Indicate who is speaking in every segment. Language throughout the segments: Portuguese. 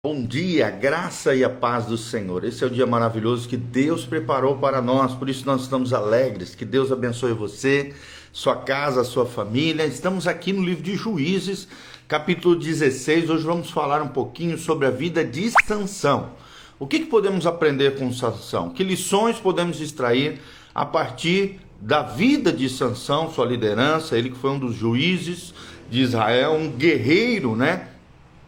Speaker 1: Bom dia, graça e a paz do Senhor. Esse é o dia maravilhoso que Deus preparou para nós, por isso nós estamos alegres. Que Deus abençoe você, sua casa, sua família. Estamos aqui no livro de Juízes, capítulo 16. Hoje vamos falar um pouquinho sobre a vida de Sansão. O que, que podemos aprender com Sansão? Que lições podemos extrair a partir da vida de Sansão, sua liderança, ele que foi um dos juízes de Israel, um guerreiro, né?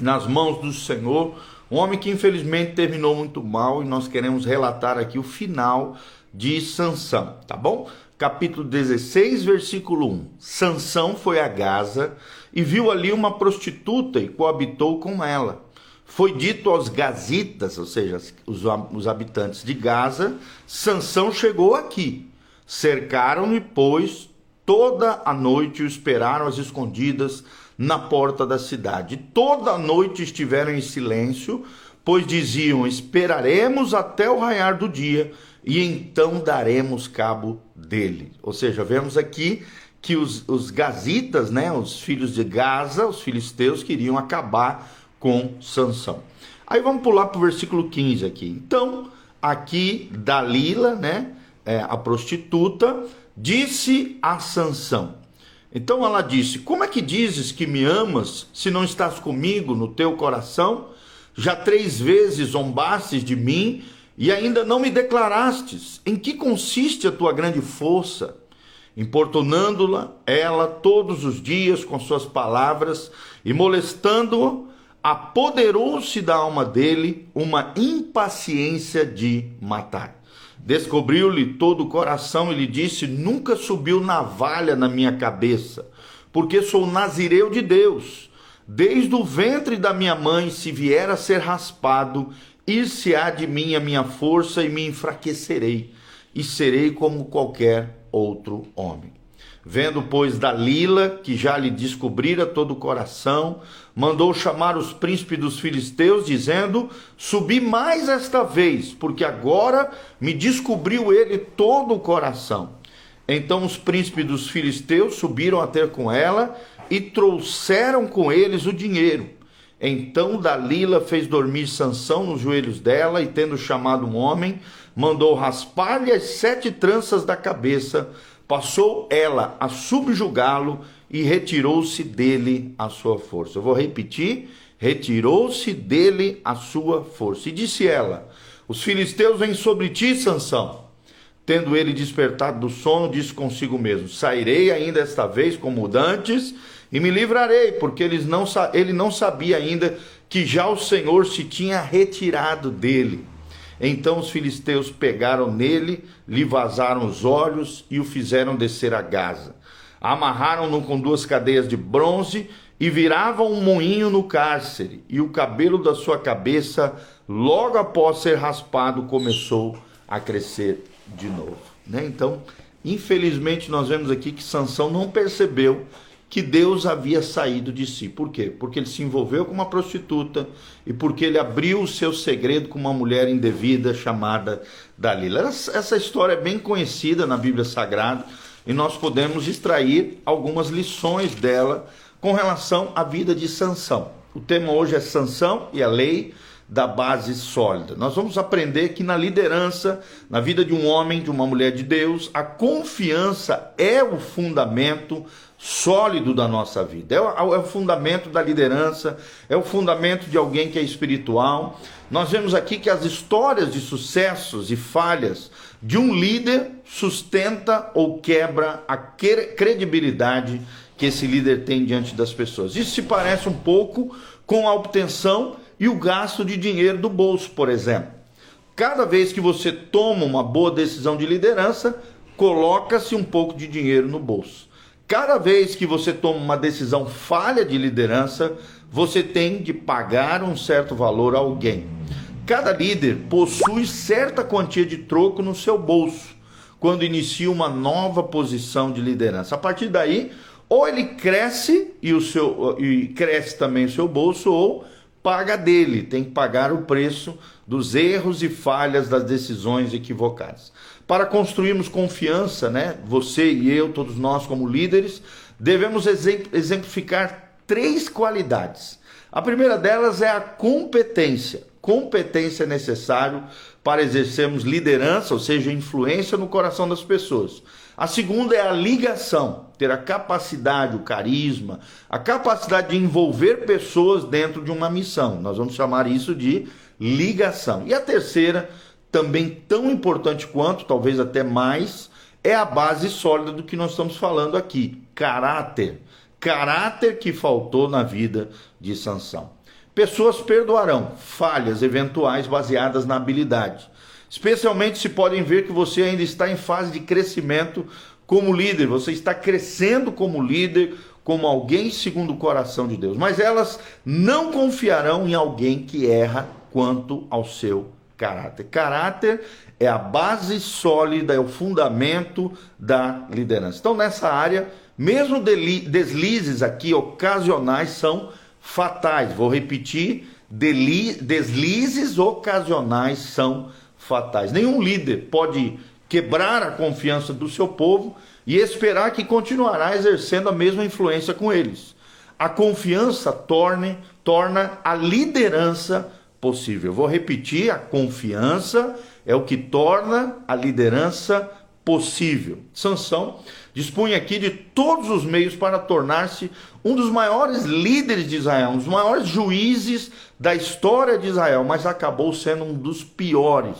Speaker 1: Nas mãos do Senhor, um homem que infelizmente terminou muito mal e nós queremos relatar aqui o final de Sansão, tá bom? Capítulo 16, versículo 1. Sansão foi a Gaza e viu ali uma prostituta e coabitou com ela. Foi dito aos gazitas, ou seja, os, os habitantes de Gaza, Sansão chegou aqui. Cercaram-no e, pois, toda a noite o esperaram às escondidas na porta da cidade. Toda noite estiveram em silêncio, pois diziam: Esperaremos até o raiar do dia e então daremos cabo dele. Ou seja, vemos aqui que os, os gazitas, né, os filhos de Gaza, os filisteus, queriam acabar com Sansão. Aí vamos pular para o versículo 15 aqui. Então, aqui Dalila, né, é, a prostituta, disse a Sansão: então ela disse: Como é que dizes que me amas se não estás comigo no teu coração? Já três vezes zombastes de mim e ainda não me declarastes. Em que consiste a tua grande força? Importunando-la, ela todos os dias com suas palavras e molestando-o, apoderou-se da alma dele uma impaciência de matar. Descobriu-lhe todo o coração e lhe disse: Nunca subiu navalha na minha cabeça, porque sou nazireu de Deus. Desde o ventre da minha mãe, se vier a ser raspado, ir-se-á de mim a minha força e me enfraquecerei, e serei como qualquer outro homem. Vendo, pois, Dalila, que já lhe descobrira todo o coração, mandou chamar os príncipes dos filisteus, dizendo: Subi mais esta vez, porque agora me descobriu ele todo o coração. Então os príncipes dos filisteus subiram a ter com ela e trouxeram com eles o dinheiro. Então Dalila fez dormir Sansão nos joelhos dela e, tendo chamado um homem, mandou raspar-lhe as sete tranças da cabeça passou ela a subjugá-lo e retirou-se dele a sua força. Eu vou repetir: retirou-se dele a sua força. E disse ela: Os filisteus vêm sobre ti, Sansão. Tendo ele despertado do sono, disse consigo mesmo: Sairei ainda esta vez como dantes e me livrarei, porque eles não, ele não sabia ainda que já o Senhor se tinha retirado dele. Então os filisteus pegaram nele, lhe vazaram os olhos e o fizeram descer a Gaza. Amarraram-no com duas cadeias de bronze e viravam um moinho no cárcere, e o cabelo da sua cabeça, logo após ser raspado, começou a crescer de novo. Né? Então, infelizmente, nós vemos aqui que Sansão não percebeu que Deus havia saído de si. Por quê? Porque ele se envolveu com uma prostituta e porque ele abriu o seu segredo com uma mulher indevida chamada Dalila. Essa história é bem conhecida na Bíblia Sagrada e nós podemos extrair algumas lições dela com relação à vida de Sansão. O tema hoje é Sansão e a lei da base sólida. Nós vamos aprender que na liderança, na vida de um homem, de uma mulher de Deus, a confiança é o fundamento sólido da nossa vida. É o, é o, fundamento da liderança, é o fundamento de alguém que é espiritual. Nós vemos aqui que as histórias de sucessos e falhas de um líder sustenta ou quebra a credibilidade que esse líder tem diante das pessoas. Isso se parece um pouco com a obtenção e o gasto de dinheiro do bolso, por exemplo. Cada vez que você toma uma boa decisão de liderança, coloca-se um pouco de dinheiro no bolso. Cada vez que você toma uma decisão falha de liderança, você tem de pagar um certo valor a alguém. Cada líder possui certa quantia de troco no seu bolso quando inicia uma nova posição de liderança. A partir daí, ou ele cresce e o seu e cresce também o seu bolso, ou paga dele, tem que pagar o preço dos erros e falhas das decisões equivocadas. Para construirmos confiança, né, você e eu, todos nós como líderes, devemos exemplificar três qualidades. A primeira delas é a competência. Competência é necessário para exercermos liderança, ou seja, influência no coração das pessoas. A segunda é a ligação, ter a capacidade, o carisma, a capacidade de envolver pessoas dentro de uma missão. Nós vamos chamar isso de ligação. E a terceira, também tão importante quanto, talvez até mais, é a base sólida do que nós estamos falando aqui: caráter. Caráter que faltou na vida de Sansão. Pessoas perdoarão falhas eventuais baseadas na habilidade. Especialmente se podem ver que você ainda está em fase de crescimento como líder, você está crescendo como líder, como alguém segundo o coração de Deus. Mas elas não confiarão em alguém que erra quanto ao seu caráter. Caráter é a base sólida, é o fundamento da liderança. Então, nessa área, mesmo deslizes aqui ocasionais são fatais. Vou repetir: deslizes ocasionais são fatais. Nenhum líder pode quebrar a confiança do seu povo e esperar que continuará exercendo a mesma influência com eles. A confiança torne, torna a liderança possível. Vou repetir: a confiança é o que torna a liderança possível. Sansão dispunha aqui de todos os meios para tornar-se um dos maiores líderes de Israel, um dos maiores juízes da história de Israel, mas acabou sendo um dos piores.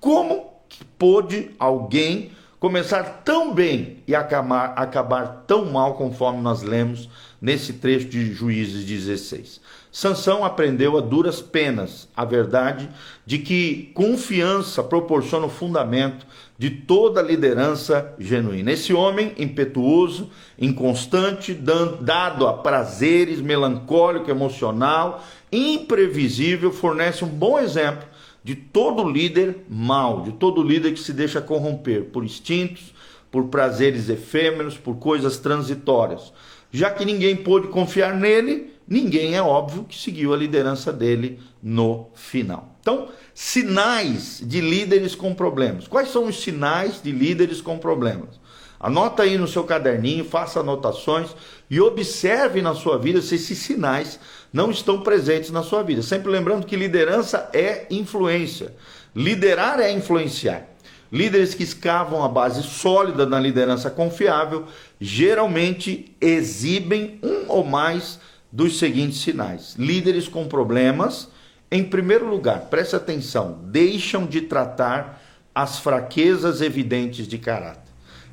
Speaker 1: Como pôde alguém começar tão bem e acabar, acabar tão mal, conforme nós lemos nesse trecho de Juízes 16? Sansão aprendeu a duras penas a verdade de que confiança proporciona o fundamento de toda liderança genuína. Esse homem impetuoso, inconstante, dado a prazeres, melancólico, emocional, imprevisível, fornece um bom exemplo de todo líder mau, de todo líder que se deixa corromper por instintos, por prazeres efêmeros, por coisas transitórias. Já que ninguém pôde confiar nele, ninguém é óbvio que seguiu a liderança dele no final. Então, sinais de líderes com problemas. Quais são os sinais de líderes com problemas? Anota aí no seu caderninho, faça anotações e observe na sua vida se esses sinais não estão presentes na sua vida. Sempre lembrando que liderança é influência. Liderar é influenciar. Líderes que escavam a base sólida na liderança confiável geralmente exibem um ou mais dos seguintes sinais. Líderes com problemas, em primeiro lugar, preste atenção, deixam de tratar as fraquezas evidentes de caráter.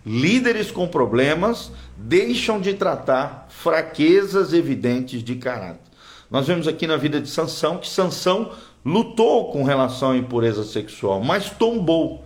Speaker 1: Líderes com problemas deixam de tratar fraquezas evidentes de caráter. Nós vemos aqui na vida de Sansão que Sansão lutou com relação à impureza sexual, mas tombou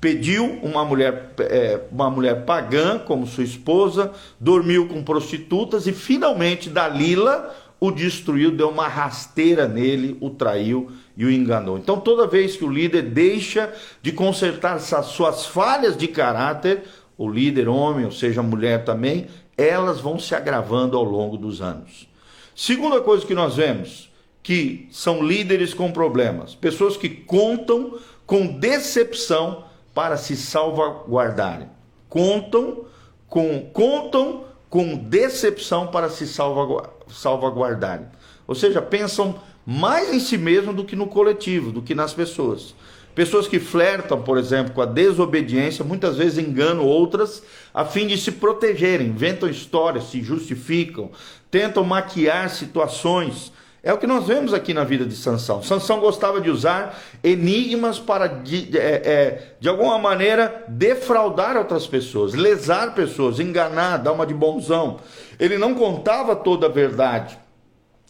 Speaker 1: pediu uma mulher, é, uma mulher pagã como sua esposa, dormiu com prostitutas e finalmente Dalila o destruiu, deu uma rasteira nele, o traiu e o enganou. Então, toda vez que o líder deixa de consertar suas falhas de caráter, o líder, homem, ou seja, mulher também, elas vão se agravando ao longo dos anos. Segunda coisa que nós vemos, que são líderes com problemas, pessoas que contam com decepção para se salvaguardarem. Contam com contam com decepção para se salvaguardarem. Ou seja, pensam mais em si mesmo do que no coletivo, do que nas pessoas. Pessoas que flertam, por exemplo, com a desobediência, muitas vezes enganam outras a fim de se protegerem, inventam histórias, se justificam, tentam maquiar situações é o que nós vemos aqui na vida de Sansão. Sansão gostava de usar enigmas para, de, é, é, de alguma maneira, defraudar outras pessoas, lesar pessoas, enganar, dar uma de bonzão. Ele não contava toda a verdade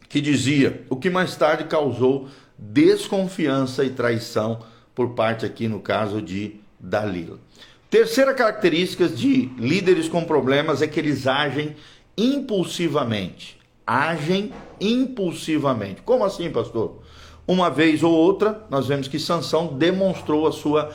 Speaker 1: que dizia, o que mais tarde causou desconfiança e traição por parte aqui no caso de Dalila. Terceira característica de líderes com problemas é que eles agem impulsivamente agem impulsivamente. Como assim, pastor? Uma vez ou outra, nós vemos que Sansão demonstrou a sua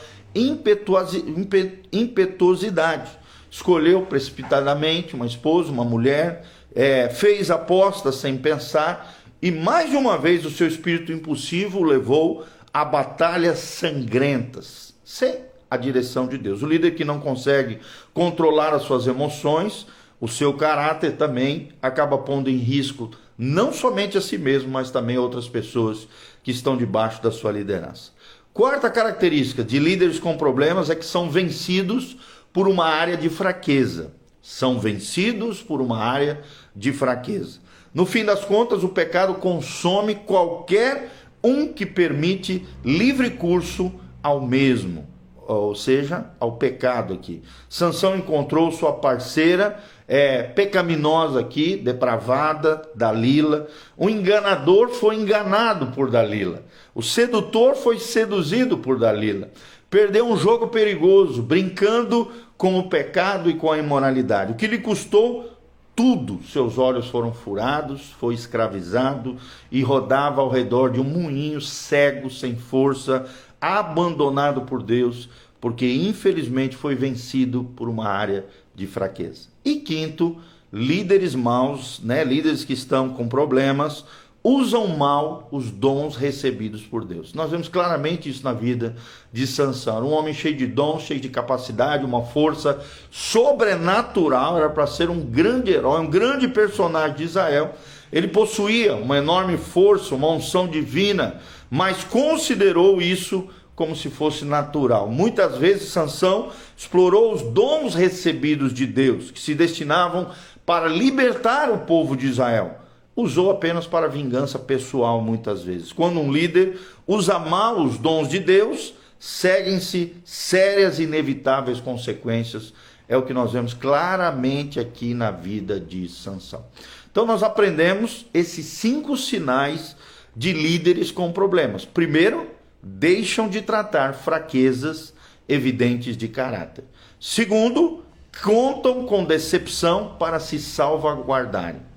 Speaker 1: impetuosidade. Escolheu precipitadamente uma esposa, uma mulher, é, fez apostas sem pensar e mais de uma vez o seu espírito impulsivo levou a batalhas sangrentas, sem a direção de Deus. O líder que não consegue controlar as suas emoções o seu caráter também acaba pondo em risco não somente a si mesmo, mas também outras pessoas que estão debaixo da sua liderança. Quarta característica de líderes com problemas é que são vencidos por uma área de fraqueza. São vencidos por uma área de fraqueza. No fim das contas, o pecado consome qualquer um que permite livre curso ao mesmo, ou seja, ao pecado aqui. Sansão encontrou sua parceira é, pecaminosa aqui, depravada, Dalila. O enganador foi enganado por Dalila. O sedutor foi seduzido por Dalila. Perdeu um jogo perigoso, brincando com o pecado e com a imoralidade. O que lhe custou tudo. Seus olhos foram furados, foi escravizado e rodava ao redor de um moinho cego, sem força, abandonado por Deus, porque infelizmente foi vencido por uma área de fraqueza. E quinto, líderes maus, né, líderes que estão com problemas, usam mal os dons recebidos por Deus. Nós vemos claramente isso na vida de Sansão. Um homem cheio de dons, cheio de capacidade, uma força sobrenatural, era para ser um grande herói, um grande personagem de Israel. Ele possuía uma enorme força, uma unção divina, mas considerou isso como se fosse natural. Muitas vezes Sansão explorou os dons recebidos de Deus, que se destinavam para libertar o povo de Israel. Usou apenas para vingança pessoal muitas vezes. Quando um líder usa mal os dons de Deus, seguem-se sérias e inevitáveis consequências. É o que nós vemos claramente aqui na vida de Sansão. Então nós aprendemos esses cinco sinais de líderes com problemas. Primeiro, deixam de tratar fraquezas evidentes de caráter. Segundo, contam com decepção para se salvaguardarem.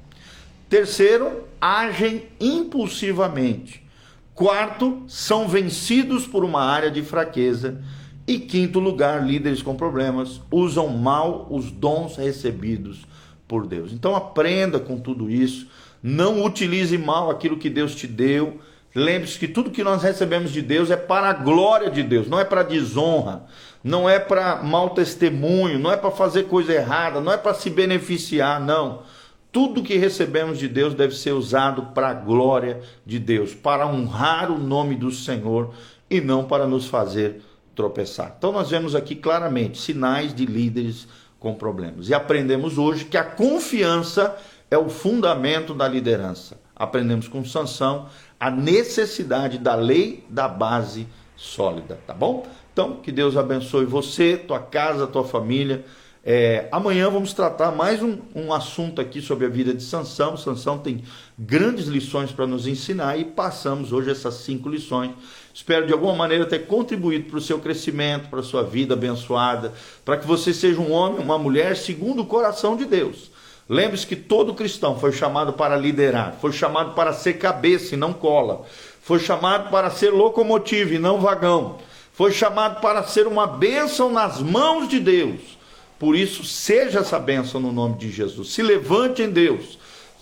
Speaker 1: Terceiro, agem impulsivamente. Quarto, são vencidos por uma área de fraqueza. E quinto lugar, líderes com problemas usam mal os dons recebidos por Deus. Então aprenda com tudo isso. Não utilize mal aquilo que Deus te deu Lembre-se que tudo que nós recebemos de Deus é para a glória de Deus, não é para desonra, não é para mau testemunho, não é para fazer coisa errada, não é para se beneficiar, não. Tudo que recebemos de Deus deve ser usado para a glória de Deus, para honrar o nome do Senhor e não para nos fazer tropeçar. Então nós vemos aqui claramente sinais de líderes com problemas. E aprendemos hoje que a confiança é o fundamento da liderança. Aprendemos com Sansão a necessidade da lei da base sólida, tá bom? Então, que Deus abençoe você, tua casa, tua família. É, amanhã vamos tratar mais um, um assunto aqui sobre a vida de Sansão. Sansão tem grandes lições para nos ensinar e passamos hoje essas cinco lições. Espero de alguma maneira ter contribuído para o seu crescimento, para a sua vida abençoada, para que você seja um homem, uma mulher segundo o coração de Deus. Lembre-se que todo cristão foi chamado para liderar, foi chamado para ser cabeça e não cola, foi chamado para ser locomotiva e não vagão, foi chamado para ser uma bênção nas mãos de Deus. Por isso, seja essa bênção no nome de Jesus. Se levante em Deus,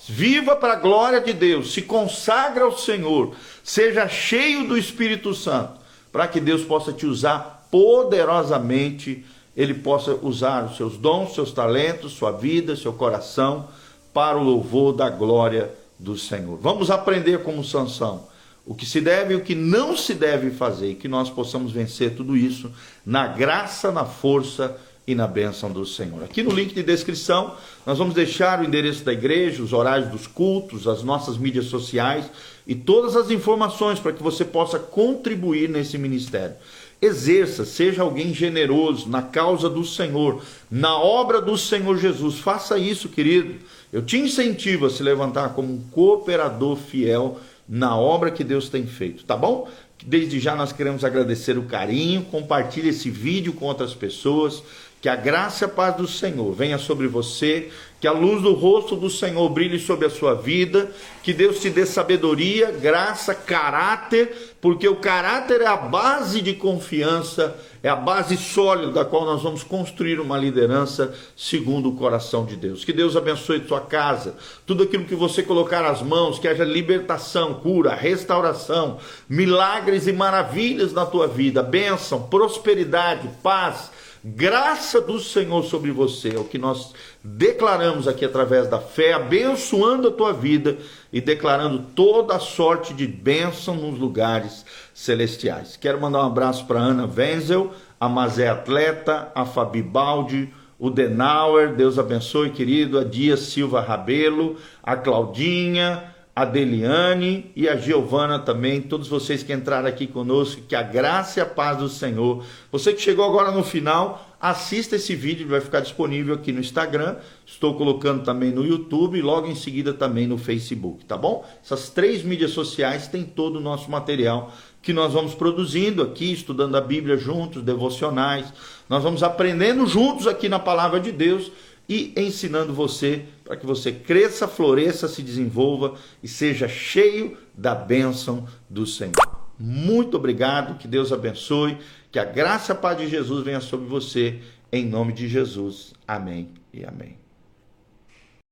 Speaker 1: viva para a glória de Deus, se consagra ao Senhor, seja cheio do Espírito Santo, para que Deus possa te usar poderosamente. Ele possa usar os seus dons, seus talentos, sua vida, seu coração para o louvor da glória do Senhor. Vamos aprender como Sansão. O que se deve e o que não se deve fazer e que nós possamos vencer tudo isso na graça, na força e na bênção do Senhor. Aqui no link de descrição, nós vamos deixar o endereço da igreja, os horários dos cultos, as nossas mídias sociais e todas as informações para que você possa contribuir nesse ministério. Exerça, seja alguém generoso na causa do Senhor, na obra do Senhor Jesus. Faça isso, querido. Eu te incentivo a se levantar como um cooperador fiel na obra que Deus tem feito, tá bom? Desde já nós queremos agradecer o carinho, compartilhe esse vídeo com outras pessoas, que a graça e a paz do Senhor venha sobre você, que a luz do rosto do Senhor brilhe sobre a sua vida, que Deus te dê sabedoria, graça, caráter, porque o caráter é a base de confiança, é a base sólida da qual nós vamos construir uma liderança segundo o coração de Deus. Que Deus abençoe sua casa, tudo aquilo que você colocar as mãos, que haja libertação, cura, restauração, milagres e maravilhas na tua vida, bênção, prosperidade, paz Graça do Senhor sobre você, é o que nós declaramos aqui através da fé, abençoando a tua vida e declarando toda a sorte de bênção nos lugares celestiais. Quero mandar um abraço para Ana Wenzel, a Mazé Atleta, a Fabi Baldi, o Denauer, Deus abençoe, querido, a Dias Silva Rabelo, a Claudinha, a Deliane e a Giovana também, todos vocês que entraram aqui conosco, que a graça e a paz do Senhor. Você que chegou agora no final, assista esse vídeo, vai ficar disponível aqui no Instagram, estou colocando também no YouTube e logo em seguida também no Facebook, tá bom? Essas três mídias sociais têm todo o nosso material que nós vamos produzindo aqui, estudando a Bíblia juntos, devocionais. Nós vamos aprendendo juntos aqui na palavra de Deus e ensinando você para que você cresça, floresça, se desenvolva e seja cheio da bênção do Senhor. Muito obrigado, que Deus abençoe, que a graça e a paz de Jesus venha sobre você, em nome de Jesus. Amém e amém.